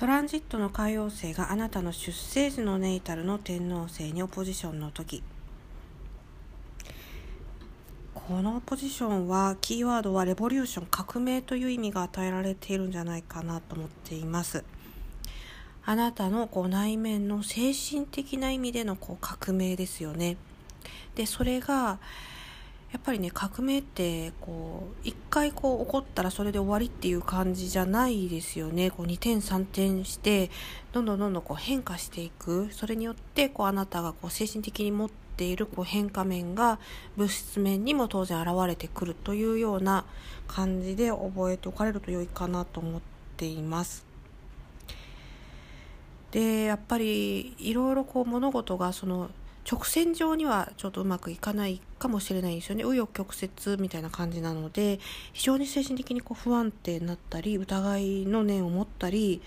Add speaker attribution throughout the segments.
Speaker 1: トランジットの海王星があなたの出生時のネイタルの天王星にオポジションの時。このポジションはキーワードはレボリューション革命という意味が与えられているんじゃないかなと思っています。あなたのこう内面の精神的な意味でのこう革命ですよね。でそれがやっぱりね革命ってこう一回こう起こったらそれで終わりっていう感じじゃないですよねこう2点3点してどんどんどんどんこう変化していくそれによってこうあなたがこう精神的に持っているこう変化面が物質面にも当然現れてくるというような感じで覚えておかれると良いかなと思っています。でやっぱりいろいろこう物事がその直線上にはちょっとうまくいかないかもしれないんですよね。紆余曲折みたいな感じなので非常に精神的にこう不安定になったり疑いの念を持ったり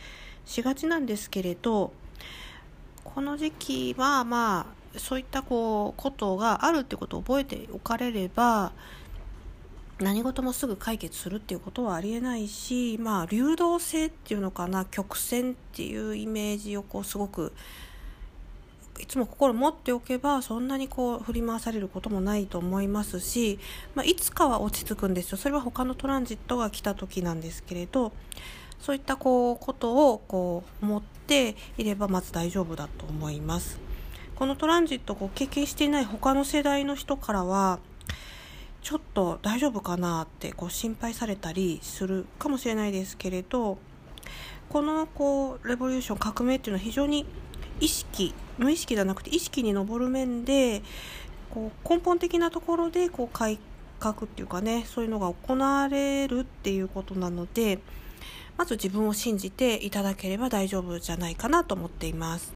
Speaker 1: しがちなんですけれどこの時期はまあそういったこうことがあるってことを覚えておかれれば何事もすぐ解決するっていうことはありえないしまあ流動性っていうのかな曲線っていうイメージをこうすごくいつも心持っておけばそんなにこう振り回されることもないと思いますし、まあ、いつかは落ち着くんですよ。それは他のトランジットが来た時なんですけれどそういったこうことをこう思っていればまず大丈夫だと思います。このトランジットを経験していない他の世代の人からはちょっと大丈夫かなってこう心配されたりするかもしれないですけれどこのこうレボリューション革命っていうのは非常に意識無意識じゃなくて意識に上る面でこう根本的なところでこう改革っていうかねそういうのが行われるっていうことなのでまず自分を信じていただければ大丈夫じゃないかなと思っています。